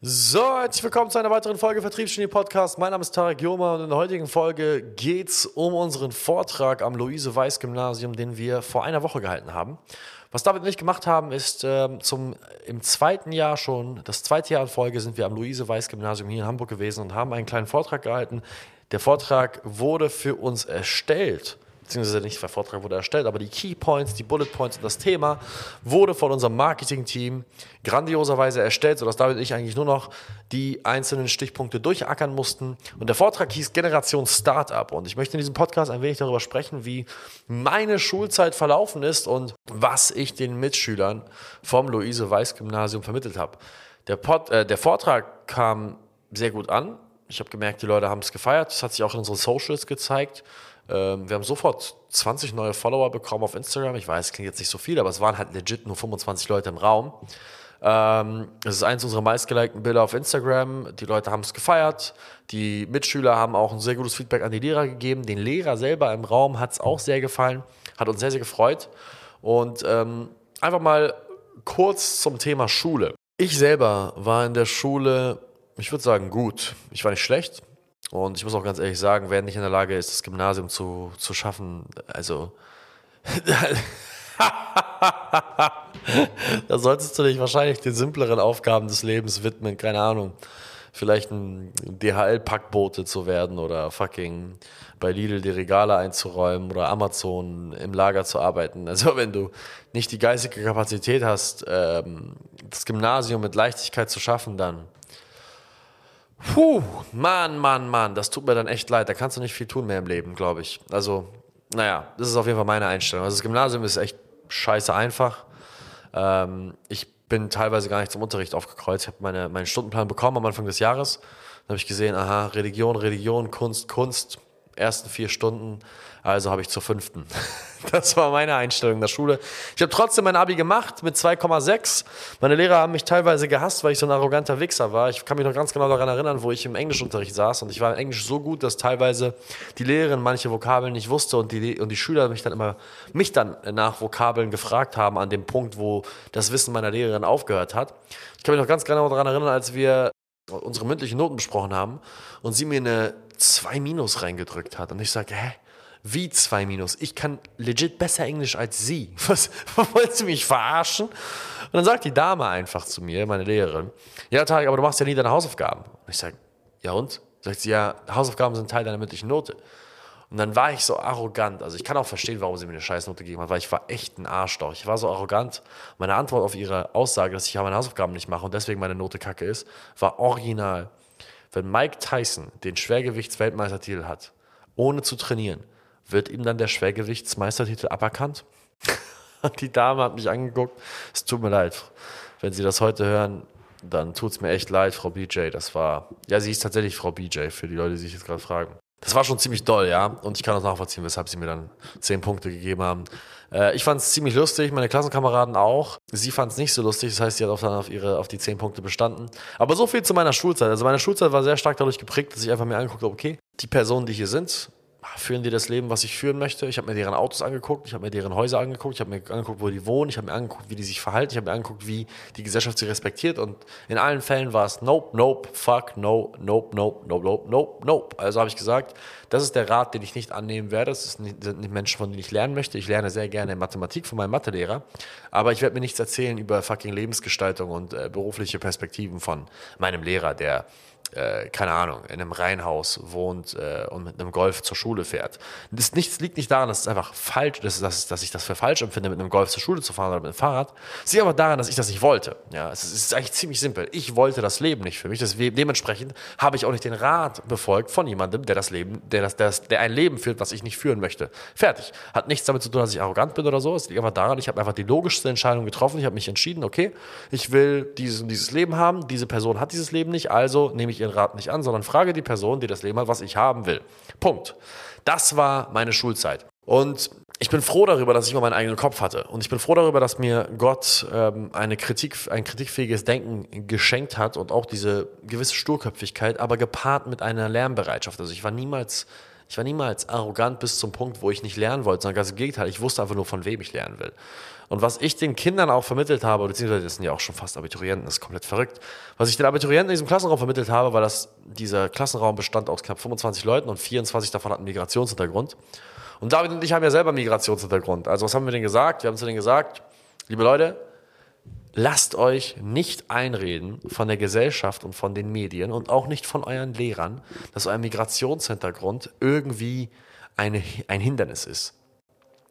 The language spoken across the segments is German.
So, herzlich willkommen zu einer weiteren Folge Vertriebsgenie Podcast. Mein Name ist Tarek Joma und in der heutigen Folge geht es um unseren Vortrag am Luise-Weiß-Gymnasium, den wir vor einer Woche gehalten haben. Was David und ich gemacht haben, ist ähm, zum, im zweiten Jahr schon, das zweite Jahr in Folge sind wir am Luise-Weiß-Gymnasium hier in Hamburg gewesen und haben einen kleinen Vortrag gehalten. Der Vortrag wurde für uns erstellt beziehungsweise nicht der Vortrag wurde erstellt, aber die Key Points, die Bullet Points und das Thema wurde von unserem Marketing-Team grandioserweise erstellt, sodass David und ich eigentlich nur noch die einzelnen Stichpunkte durchackern mussten. Und der Vortrag hieß Generation Startup. Und ich möchte in diesem Podcast ein wenig darüber sprechen, wie meine Schulzeit verlaufen ist und was ich den Mitschülern vom Luise-Weiß-Gymnasium vermittelt habe. Der, Pod, äh, der Vortrag kam sehr gut an. Ich habe gemerkt, die Leute haben es gefeiert. Das hat sich auch in unseren Socials gezeigt. Ähm, wir haben sofort 20 neue Follower bekommen auf Instagram. Ich weiß, klingt jetzt nicht so viel, aber es waren halt legit nur 25 Leute im Raum. Ähm, es ist eins unserer meistgelikten Bilder auf Instagram. Die Leute haben es gefeiert. Die Mitschüler haben auch ein sehr gutes Feedback an die Lehrer gegeben. Den Lehrer selber im Raum hat es auch sehr gefallen. Hat uns sehr, sehr gefreut. Und ähm, einfach mal kurz zum Thema Schule. Ich selber war in der Schule, ich würde sagen, gut. Ich war nicht schlecht. Und ich muss auch ganz ehrlich sagen, wer nicht in der Lage ist, das Gymnasium zu, zu schaffen, also da solltest du dich wahrscheinlich den simpleren Aufgaben des Lebens widmen, keine Ahnung. Vielleicht ein DHL-Packbote zu werden oder fucking bei Lidl die Regale einzuräumen oder Amazon im Lager zu arbeiten. Also wenn du nicht die geistige Kapazität hast, ähm, das Gymnasium mit Leichtigkeit zu schaffen, dann Puh, Mann, Mann, Mann, das tut mir dann echt leid. Da kannst du nicht viel tun mehr im Leben, glaube ich. Also, naja, das ist auf jeden Fall meine Einstellung. Also das Gymnasium ist echt scheiße einfach. Ähm, ich bin teilweise gar nicht zum Unterricht aufgekreuzt. Ich habe meine, meinen Stundenplan bekommen am Anfang des Jahres. Dann habe ich gesehen, aha, Religion, Religion, Kunst, Kunst. Ersten vier Stunden also habe ich zur fünften. Das war meine Einstellung in der Schule. Ich habe trotzdem mein Abi gemacht mit 2,6. Meine Lehrer haben mich teilweise gehasst, weil ich so ein arroganter Wichser war. Ich kann mich noch ganz genau daran erinnern, wo ich im Englischunterricht saß und ich war in Englisch so gut, dass teilweise die Lehrerin manche Vokabeln nicht wusste und die, und die Schüler mich dann immer mich dann nach Vokabeln gefragt haben an dem Punkt, wo das Wissen meiner Lehrerin aufgehört hat. Ich kann mich noch ganz genau daran erinnern, als wir unsere mündlichen Noten besprochen haben und sie mir eine 2 Minus reingedrückt hat und ich sage, hä? Wie zwei Minus? Ich kann legit besser Englisch als Sie. Was, wollen Sie mich verarschen? Und dann sagt die Dame einfach zu mir, meine Lehrerin, ja, Tarek, aber du machst ja nie deine Hausaufgaben. Und ich sage, ja und? Sagt sie, ja, Hausaufgaben sind Teil deiner mündlichen Note. Und dann war ich so arrogant. Also ich kann auch verstehen, warum sie mir eine Scheißnote gegeben hat, weil ich war echt ein Arschloch. Ich war so arrogant. Meine Antwort auf ihre Aussage, dass ich ja meine Hausaufgaben nicht mache und deswegen meine Note kacke ist, war original. Wenn Mike Tyson den Schwergewichtsweltmeistertitel hat, ohne zu trainieren, wird ihm dann der Schwergewichtsmeistertitel aberkannt? die Dame hat mich angeguckt. Es tut mir leid. Wenn Sie das heute hören, dann tut es mir echt leid, Frau BJ. Das war, ja, sie ist tatsächlich Frau BJ, für die Leute, die sich jetzt gerade fragen. Das war schon ziemlich doll, ja. Und ich kann auch nachvollziehen, weshalb sie mir dann zehn Punkte gegeben haben. Äh, ich fand es ziemlich lustig, meine Klassenkameraden auch. Sie fand es nicht so lustig, das heißt, sie hat auch dann auf, ihre, auf die zehn Punkte bestanden. Aber so viel zu meiner Schulzeit. Also meine Schulzeit war sehr stark dadurch geprägt, dass ich einfach mir angeguckt habe, okay, die Personen, die hier sind, führen die das Leben, was ich führen möchte. Ich habe mir deren Autos angeguckt, ich habe mir deren Häuser angeguckt, ich habe mir angeguckt, wo die wohnen, ich habe mir angeguckt, wie die sich verhalten, ich habe mir angeguckt, wie die Gesellschaft sie respektiert und in allen Fällen war es nope, nope, fuck, no, nope, nope, nope, nope, nope, nope. Also habe ich gesagt, das ist der Rat, den ich nicht annehmen werde. Das sind nicht Menschen, von denen ich lernen möchte. Ich lerne sehr gerne Mathematik von meinem Mathelehrer, aber ich werde mir nichts erzählen über fucking Lebensgestaltung und äh, berufliche Perspektiven von meinem Lehrer, der äh, keine Ahnung, in einem Reihenhaus wohnt äh, und mit einem Golf zur Schule fährt. Das nichts, liegt nicht daran, dass es einfach falsch ist, dass, dass ich das für falsch empfinde, mit einem Golf zur Schule zu fahren oder mit einem Fahrrad. Es liegt aber daran, dass ich das nicht wollte. Ja, es ist, es ist eigentlich ziemlich simpel. Ich wollte das Leben nicht für mich. Deswegen, dementsprechend habe ich auch nicht den Rat befolgt von jemandem, der das Leben, der, das, der, der ein Leben führt, was ich nicht führen möchte. Fertig. Hat nichts damit zu tun, dass ich arrogant bin oder so. Es liegt einfach daran, ich habe einfach die logischste Entscheidung getroffen. Ich habe mich entschieden, okay, ich will dieses, dieses Leben haben. Diese Person hat dieses Leben nicht, also nehme ich ich ihren Rat nicht an, sondern frage die Person, die das Leben hat, was ich haben will. Punkt. Das war meine Schulzeit. Und ich bin froh darüber, dass ich immer meinen eigenen Kopf hatte. Und ich bin froh darüber, dass mir Gott ähm, eine Kritik, ein kritikfähiges Denken geschenkt hat und auch diese gewisse Sturköpfigkeit, aber gepaart mit einer Lernbereitschaft. Also ich war niemals, ich war niemals arrogant bis zum Punkt, wo ich nicht lernen wollte, sondern ganz im Gegenteil. Ich wusste einfach nur, von wem ich lernen will. Und was ich den Kindern auch vermittelt habe, beziehungsweise das sind ja auch schon fast Abiturienten, das ist komplett verrückt. Was ich den Abiturienten in diesem Klassenraum vermittelt habe, war, dass dieser Klassenraum bestand aus knapp 25 Leuten und 24 davon hatten Migrationshintergrund. Und David und ich haben ja selber Migrationshintergrund. Also was haben wir denen gesagt? Wir haben zu denen gesagt, liebe Leute, lasst euch nicht einreden von der Gesellschaft und von den Medien und auch nicht von euren Lehrern, dass euer Migrationshintergrund irgendwie eine, ein Hindernis ist.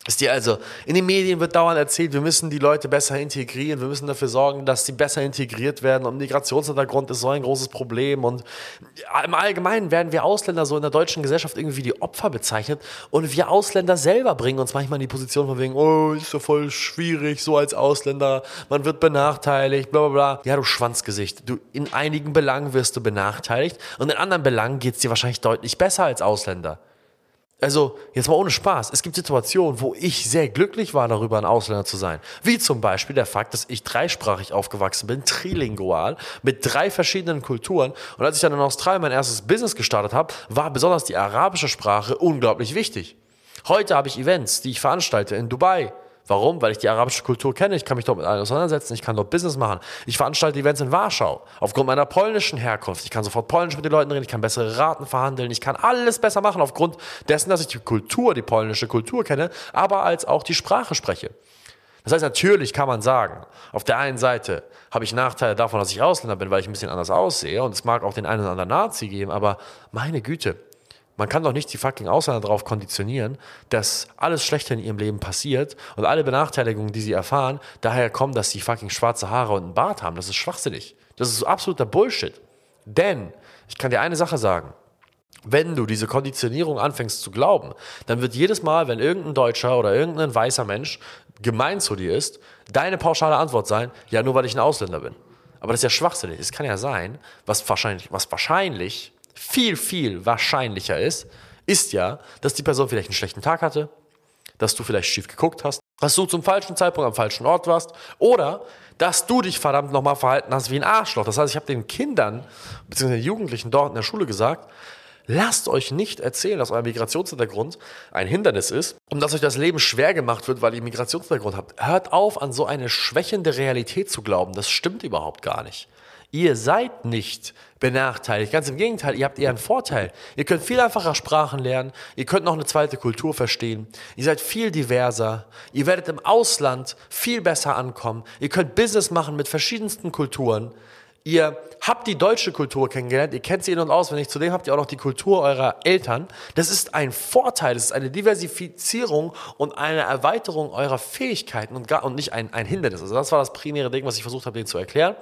Ist dir also, in den Medien wird dauernd erzählt, wir müssen die Leute besser integrieren, wir müssen dafür sorgen, dass sie besser integriert werden und Migrationshintergrund ist so ein großes Problem und im Allgemeinen werden wir Ausländer so in der deutschen Gesellschaft irgendwie wie die Opfer bezeichnet und wir Ausländer selber bringen uns manchmal in die Position von wegen, oh, ist so voll schwierig, so als Ausländer, man wird benachteiligt, bla bla bla. Ja, du Schwanzgesicht, du, in einigen Belangen wirst du benachteiligt und in anderen Belangen geht es dir wahrscheinlich deutlich besser als Ausländer. Also, jetzt mal ohne Spaß. Es gibt Situationen, wo ich sehr glücklich war, darüber ein Ausländer zu sein. Wie zum Beispiel der Fakt, dass ich dreisprachig aufgewachsen bin, trilingual, mit drei verschiedenen Kulturen. Und als ich dann in Australien mein erstes Business gestartet habe, war besonders die arabische Sprache unglaublich wichtig. Heute habe ich Events, die ich veranstalte in Dubai, Warum? Weil ich die arabische Kultur kenne, ich kann mich dort mit allen auseinandersetzen, ich kann dort Business machen. Ich veranstalte Events in Warschau aufgrund meiner polnischen Herkunft. Ich kann sofort polnisch mit den Leuten reden, ich kann bessere Raten verhandeln, ich kann alles besser machen aufgrund dessen, dass ich die Kultur, die polnische Kultur kenne, aber als auch die Sprache spreche. Das heißt, natürlich kann man sagen, auf der einen Seite habe ich Nachteile davon, dass ich Ausländer bin, weil ich ein bisschen anders aussehe und es mag auch den einen oder anderen Nazi geben, aber meine Güte, man kann doch nicht die fucking Ausländer darauf konditionieren, dass alles Schlechte in ihrem Leben passiert und alle Benachteiligungen, die sie erfahren, daher kommen, dass sie fucking schwarze Haare und einen Bart haben. Das ist schwachsinnig. Das ist absoluter Bullshit. Denn, ich kann dir eine Sache sagen. Wenn du diese Konditionierung anfängst zu glauben, dann wird jedes Mal, wenn irgendein Deutscher oder irgendein weißer Mensch gemein zu dir ist, deine pauschale Antwort sein, ja, nur weil ich ein Ausländer bin. Aber das ist ja schwachsinnig. Es kann ja sein, was wahrscheinlich, was wahrscheinlich viel, viel wahrscheinlicher ist, ist ja, dass die Person vielleicht einen schlechten Tag hatte, dass du vielleicht schief geguckt hast, dass du zum falschen Zeitpunkt am falschen Ort warst oder dass du dich verdammt nochmal verhalten hast wie ein Arschloch. Das heißt, ich habe den Kindern bzw. den Jugendlichen dort in der Schule gesagt, lasst euch nicht erzählen, dass euer Migrationshintergrund ein Hindernis ist und dass euch das Leben schwer gemacht wird, weil ihr Migrationshintergrund habt. Hört auf, an so eine schwächende Realität zu glauben. Das stimmt überhaupt gar nicht. Ihr seid nicht benachteiligt. Ganz im Gegenteil, ihr habt eher einen Vorteil. Ihr könnt viel einfacher Sprachen lernen. Ihr könnt noch eine zweite Kultur verstehen. Ihr seid viel diverser. Ihr werdet im Ausland viel besser ankommen. Ihr könnt Business machen mit verschiedensten Kulturen. Ihr habt die deutsche Kultur kennengelernt, ihr kennt sie in- und auswendig, zudem habt ihr auch noch die Kultur eurer Eltern. Das ist ein Vorteil, das ist eine Diversifizierung und eine Erweiterung eurer Fähigkeiten und, gar, und nicht ein, ein Hindernis. Also das war das primäre Ding, was ich versucht habe, denen zu erklären.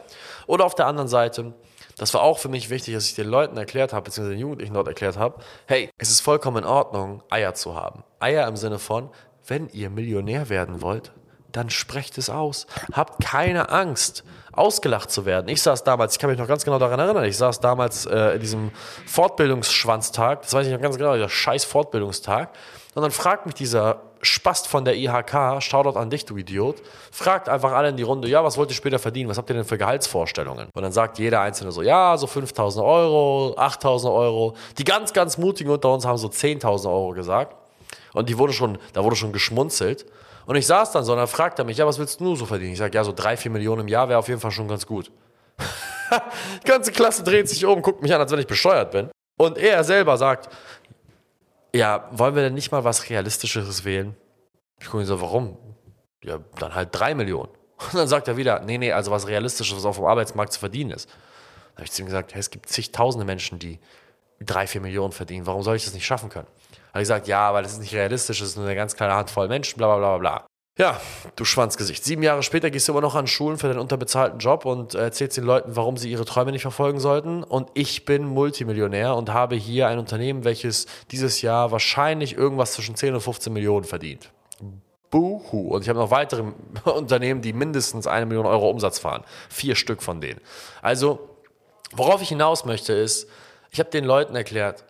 Oder auf der anderen Seite, das war auch für mich wichtig, dass ich den Leuten erklärt habe, beziehungsweise den Jugendlichen dort erklärt habe, hey, es ist vollkommen in Ordnung, Eier zu haben. Eier im Sinne von, wenn ihr Millionär werden wollt, dann sprecht es aus. Habt keine Angst, ausgelacht zu werden. Ich saß damals, ich kann mich noch ganz genau daran erinnern, ich saß damals äh, in diesem Fortbildungsschwanztag, das weiß ich noch ganz genau, dieser scheiß Fortbildungstag. Und dann fragt mich dieser Spast von der IHK, Shoutout an dich, du Idiot, fragt einfach alle in die Runde, ja, was wollt ihr später verdienen? Was habt ihr denn für Gehaltsvorstellungen? Und dann sagt jeder Einzelne so, ja, so 5000 Euro, 8000 Euro. Die ganz, ganz Mutigen unter uns haben so 10.000 Euro gesagt. Und die wurde schon, da wurde schon geschmunzelt. Und ich saß dann so und dann fragt er mich, ja, was willst du so verdienen? Ich sage, ja, so drei, vier Millionen im Jahr wäre auf jeden Fall schon ganz gut. Die ganze Klasse dreht sich um, guckt mich an, als wenn ich bescheuert bin. Und er selber sagt, ja, wollen wir denn nicht mal was Realistischeres wählen? Ich gucke ihn so, warum? Ja, dann halt drei Millionen. Und dann sagt er wieder, nee, nee, also was Realistisches, was auf dem Arbeitsmarkt zu verdienen ist. Da habe ich zu ihm gesagt, hey, es gibt zigtausende Menschen, die drei, vier Millionen verdienen. Warum soll ich das nicht schaffen können? Habe ich gesagt, ja, weil das ist nicht realistisch, das ist nur eine ganz kleine Handvoll Menschen, bla bla bla bla. Ja, du Schwanzgesicht. Sieben Jahre später gehst du immer noch an Schulen für deinen unterbezahlten Job und erzählst den Leuten, warum sie ihre Träume nicht verfolgen sollten. Und ich bin Multimillionär und habe hier ein Unternehmen, welches dieses Jahr wahrscheinlich irgendwas zwischen 10 und 15 Millionen verdient. Buhu. Und ich habe noch weitere Unternehmen, die mindestens eine Million Euro Umsatz fahren. Vier Stück von denen. Also, worauf ich hinaus möchte, ist, ich habe den Leuten erklärt,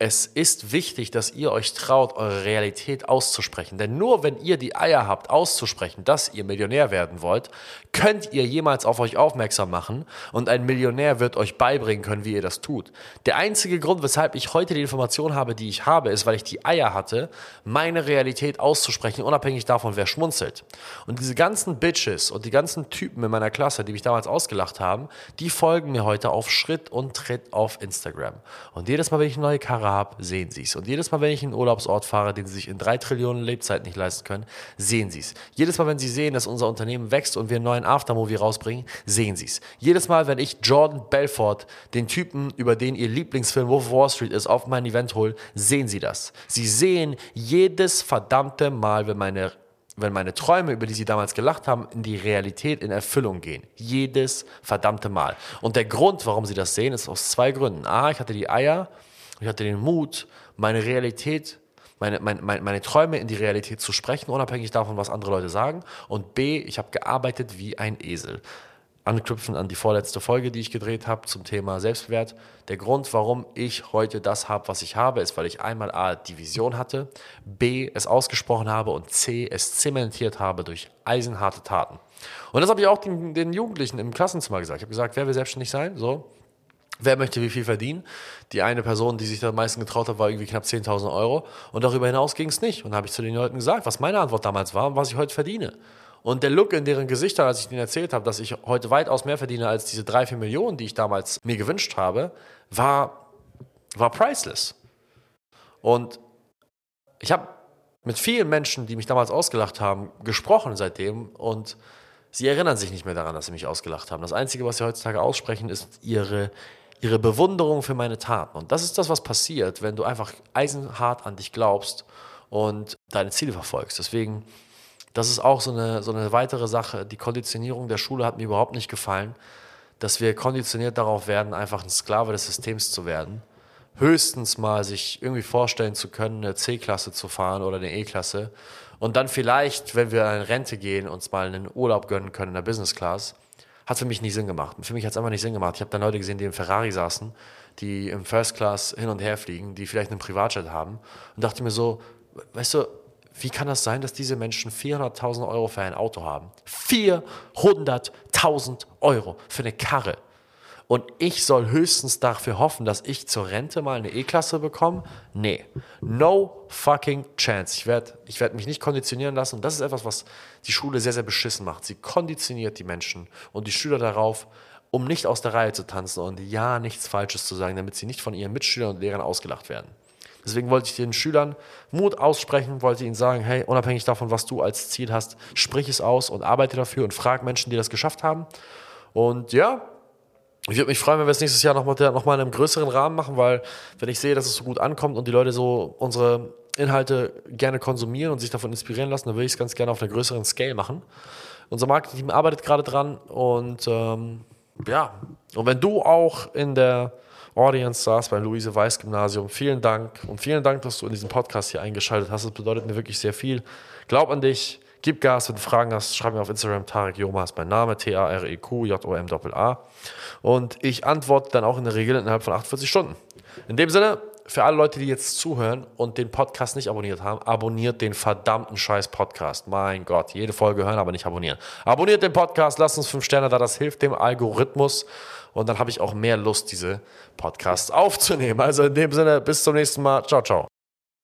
es ist wichtig, dass ihr euch traut, eure Realität auszusprechen. Denn nur wenn ihr die Eier habt, auszusprechen, dass ihr Millionär werden wollt, könnt ihr jemals auf euch aufmerksam machen und ein Millionär wird euch beibringen können, wie ihr das tut. Der einzige Grund, weshalb ich heute die Information habe, die ich habe, ist, weil ich die Eier hatte, meine Realität auszusprechen, unabhängig davon, wer schmunzelt. Und diese ganzen Bitches und die ganzen Typen in meiner Klasse, die mich damals ausgelacht haben, die folgen mir heute auf Schritt und Tritt auf Instagram. Und jedes Mal, wenn ich eine neue Karre habe, sehen sie es. Und jedes Mal, wenn ich einen Urlaubsort fahre, den sie sich in drei Trillionen Lebzeit nicht leisten können, sehen sie es. Jedes Mal, wenn sie sehen, dass unser Unternehmen wächst und wir einen neuen Aftermovie rausbringen, sehen sie es. Jedes Mal, wenn ich Jordan Belfort, den Typen, über den ihr Lieblingsfilm Wolf of Wall Street ist, auf mein Event hole, sehen sie das. Sie sehen jedes verdammte Mal, wenn meine wenn meine Träume, über die sie damals gelacht haben, in die Realität, in Erfüllung gehen. Jedes verdammte Mal. Und der Grund, warum sie das sehen, ist aus zwei Gründen. A, ich hatte die Eier, ich hatte den Mut, meine Realität, meine, meine, meine Träume in die Realität zu sprechen, unabhängig davon, was andere Leute sagen. Und B, ich habe gearbeitet wie ein Esel anknüpfen an die vorletzte Folge, die ich gedreht habe zum Thema Selbstwert. Der Grund, warum ich heute das habe, was ich habe, ist, weil ich einmal A, die Vision hatte, B, es ausgesprochen habe und C, es zementiert habe durch eisenharte Taten. Und das habe ich auch den, den Jugendlichen im Klassenzimmer gesagt. Ich habe gesagt, wer will selbstständig sein? So, Wer möchte wie viel verdienen? Die eine Person, die sich da am meisten getraut hat, war irgendwie knapp 10.000 Euro. Und darüber hinaus ging es nicht. Und habe ich zu den Leuten gesagt, was meine Antwort damals war und was ich heute verdiene. Und der Look in deren Gesichtern, als ich ihnen erzählt habe, dass ich heute weitaus mehr verdiene als diese drei, vier Millionen, die ich damals mir gewünscht habe, war, war priceless. Und ich habe mit vielen Menschen, die mich damals ausgelacht haben, gesprochen seitdem und sie erinnern sich nicht mehr daran, dass sie mich ausgelacht haben. Das Einzige, was sie heutzutage aussprechen, ist ihre, ihre Bewunderung für meine Taten. Und das ist das, was passiert, wenn du einfach eisenhart an dich glaubst und deine Ziele verfolgst. Deswegen das ist auch so eine, so eine weitere Sache. Die Konditionierung der Schule hat mir überhaupt nicht gefallen, dass wir konditioniert darauf werden, einfach ein Sklave des Systems zu werden. Höchstens mal sich irgendwie vorstellen zu können, eine C-Klasse zu fahren oder eine E-Klasse. Und dann vielleicht, wenn wir in Rente gehen, uns mal einen Urlaub gönnen können in der Business Class. Hat für mich nie Sinn gemacht. Für mich hat es einfach nicht Sinn gemacht. Ich habe dann Leute gesehen, die im Ferrari saßen, die im First Class hin und her fliegen, die vielleicht einen Privatjet haben und dachte mir so, weißt du, wie kann das sein, dass diese Menschen 400.000 Euro für ein Auto haben? 400.000 Euro für eine Karre. Und ich soll höchstens dafür hoffen, dass ich zur Rente mal eine E-Klasse bekomme? Nee. No fucking chance. Ich werde ich werd mich nicht konditionieren lassen. Und das ist etwas, was die Schule sehr, sehr beschissen macht. Sie konditioniert die Menschen und die Schüler darauf, um nicht aus der Reihe zu tanzen und ja nichts Falsches zu sagen, damit sie nicht von ihren Mitschülern und Lehrern ausgelacht werden. Deswegen wollte ich den Schülern Mut aussprechen, wollte ihnen sagen, hey, unabhängig davon, was du als Ziel hast, sprich es aus und arbeite dafür und frag Menschen, die das geschafft haben. Und ja, ich würde mich freuen, wenn wir es nächstes Jahr nochmal noch mal in einem größeren Rahmen machen, weil wenn ich sehe, dass es so gut ankommt und die Leute so unsere Inhalte gerne konsumieren und sich davon inspirieren lassen, dann würde ich es ganz gerne auf einer größeren Scale machen. Unser Marketing arbeitet gerade dran und ähm, ja, und wenn du auch in der Audience saß beim Luise Weiß Gymnasium. Vielen Dank und vielen Dank, dass du in diesen Podcast hier eingeschaltet hast. Das bedeutet mir wirklich sehr viel. Glaub an dich, gib Gas, wenn du Fragen hast, schreib mir auf Instagram. Tarek Joma ist mein Name, T-A-R-E-Q-J-O-M-A. Und ich antworte dann auch in der Regel innerhalb von 48 Stunden. In dem Sinne, für alle Leute, die jetzt zuhören und den Podcast nicht abonniert haben, abonniert den verdammten Scheiß Podcast. Mein Gott, jede Folge hören, aber nicht abonnieren. Abonniert den Podcast, lasst uns fünf Sterne da, das hilft dem Algorithmus. Und dann habe ich auch mehr Lust, diese Podcasts aufzunehmen. Also in dem Sinne, bis zum nächsten Mal. Ciao, ciao.